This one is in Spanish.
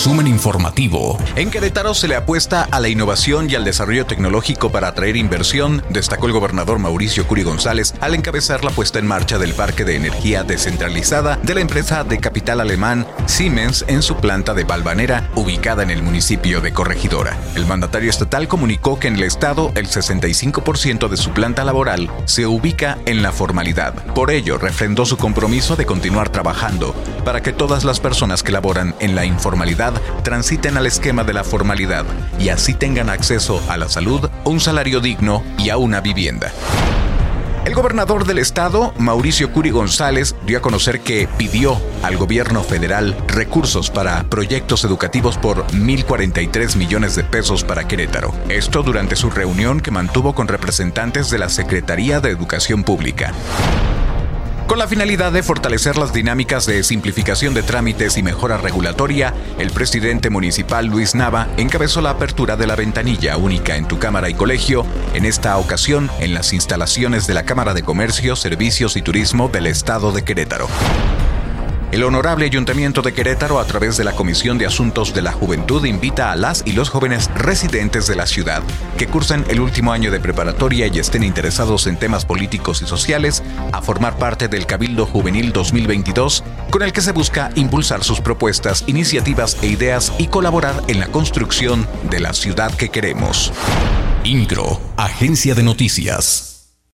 Resumen informativo. En Querétaro se le apuesta a la innovación y al desarrollo tecnológico para atraer inversión, destacó el gobernador Mauricio Curi González al encabezar la puesta en marcha del parque de energía descentralizada de la empresa de capital alemán Siemens en su planta de Balvanera, ubicada en el municipio de Corregidora. El mandatario estatal comunicó que en el estado el 65% de su planta laboral se ubica en la formalidad. Por ello, refrendó su compromiso de continuar trabajando para que todas las personas que laboran en la informalidad transiten al esquema de la formalidad y así tengan acceso a la salud, un salario digno y a una vivienda. El gobernador del estado, Mauricio Curi González, dio a conocer que pidió al gobierno federal recursos para proyectos educativos por 1.043 millones de pesos para Querétaro. Esto durante su reunión que mantuvo con representantes de la Secretaría de Educación Pública con la finalidad de fortalecer las dinámicas de simplificación de trámites y mejora regulatoria, el presidente municipal Luis Nava encabezó la apertura de la ventanilla única en tu Cámara y Colegio, en esta ocasión en las instalaciones de la Cámara de Comercio, Servicios y Turismo del Estado de Querétaro. El Honorable Ayuntamiento de Querétaro, a través de la Comisión de Asuntos de la Juventud, invita a las y los jóvenes residentes de la ciudad que cursan el último año de preparatoria y estén interesados en temas políticos y sociales a formar parte del Cabildo Juvenil 2022, con el que se busca impulsar sus propuestas, iniciativas e ideas y colaborar en la construcción de la ciudad que queremos. INCRO, Agencia de Noticias.